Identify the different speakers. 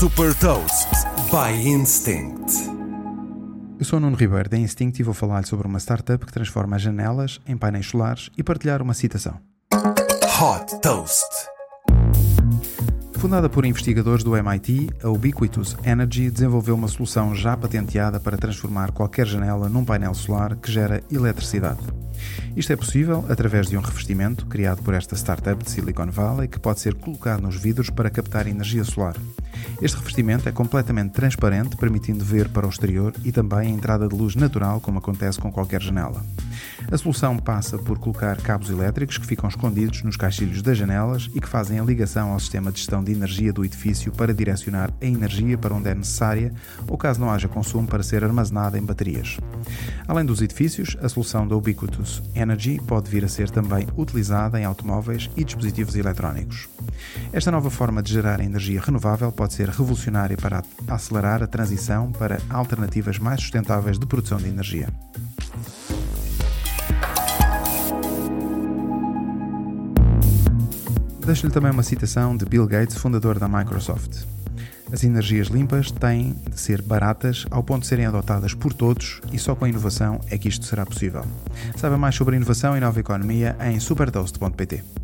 Speaker 1: Super Toast by Instinct.
Speaker 2: Eu sou o Nuno Ribeiro da Instinct e vou falar sobre uma startup que transforma janelas em painéis solares e partilhar uma citação.
Speaker 1: Hot Toast.
Speaker 2: Fundada por investigadores do MIT, a Ubiquitous Energy desenvolveu uma solução já patenteada para transformar qualquer janela num painel solar que gera eletricidade. Isto é possível através de um revestimento criado por esta startup de Silicon Valley que pode ser colocado nos vidros para captar energia solar. Este revestimento é completamente transparente, permitindo ver para o exterior e também a entrada de luz natural, como acontece com qualquer janela. A solução passa por colocar cabos elétricos que ficam escondidos nos caixilhos das janelas e que fazem a ligação ao sistema de gestão de energia do edifício para direcionar a energia para onde é necessária ou caso não haja consumo para ser armazenada em baterias. Além dos edifícios, a solução da Ubiquitous Energy pode vir a ser também utilizada em automóveis e dispositivos eletrónicos. Esta nova forma de gerar energia renovável pode ser revolucionária para acelerar a transição para alternativas mais sustentáveis de produção de energia. Deixo-lhe também uma citação de Bill Gates, fundador da Microsoft. As energias limpas têm de ser baratas ao ponto de serem adotadas por todos e só com a inovação é que isto será possível. Saiba mais sobre inovação e nova economia em supertoast.pt.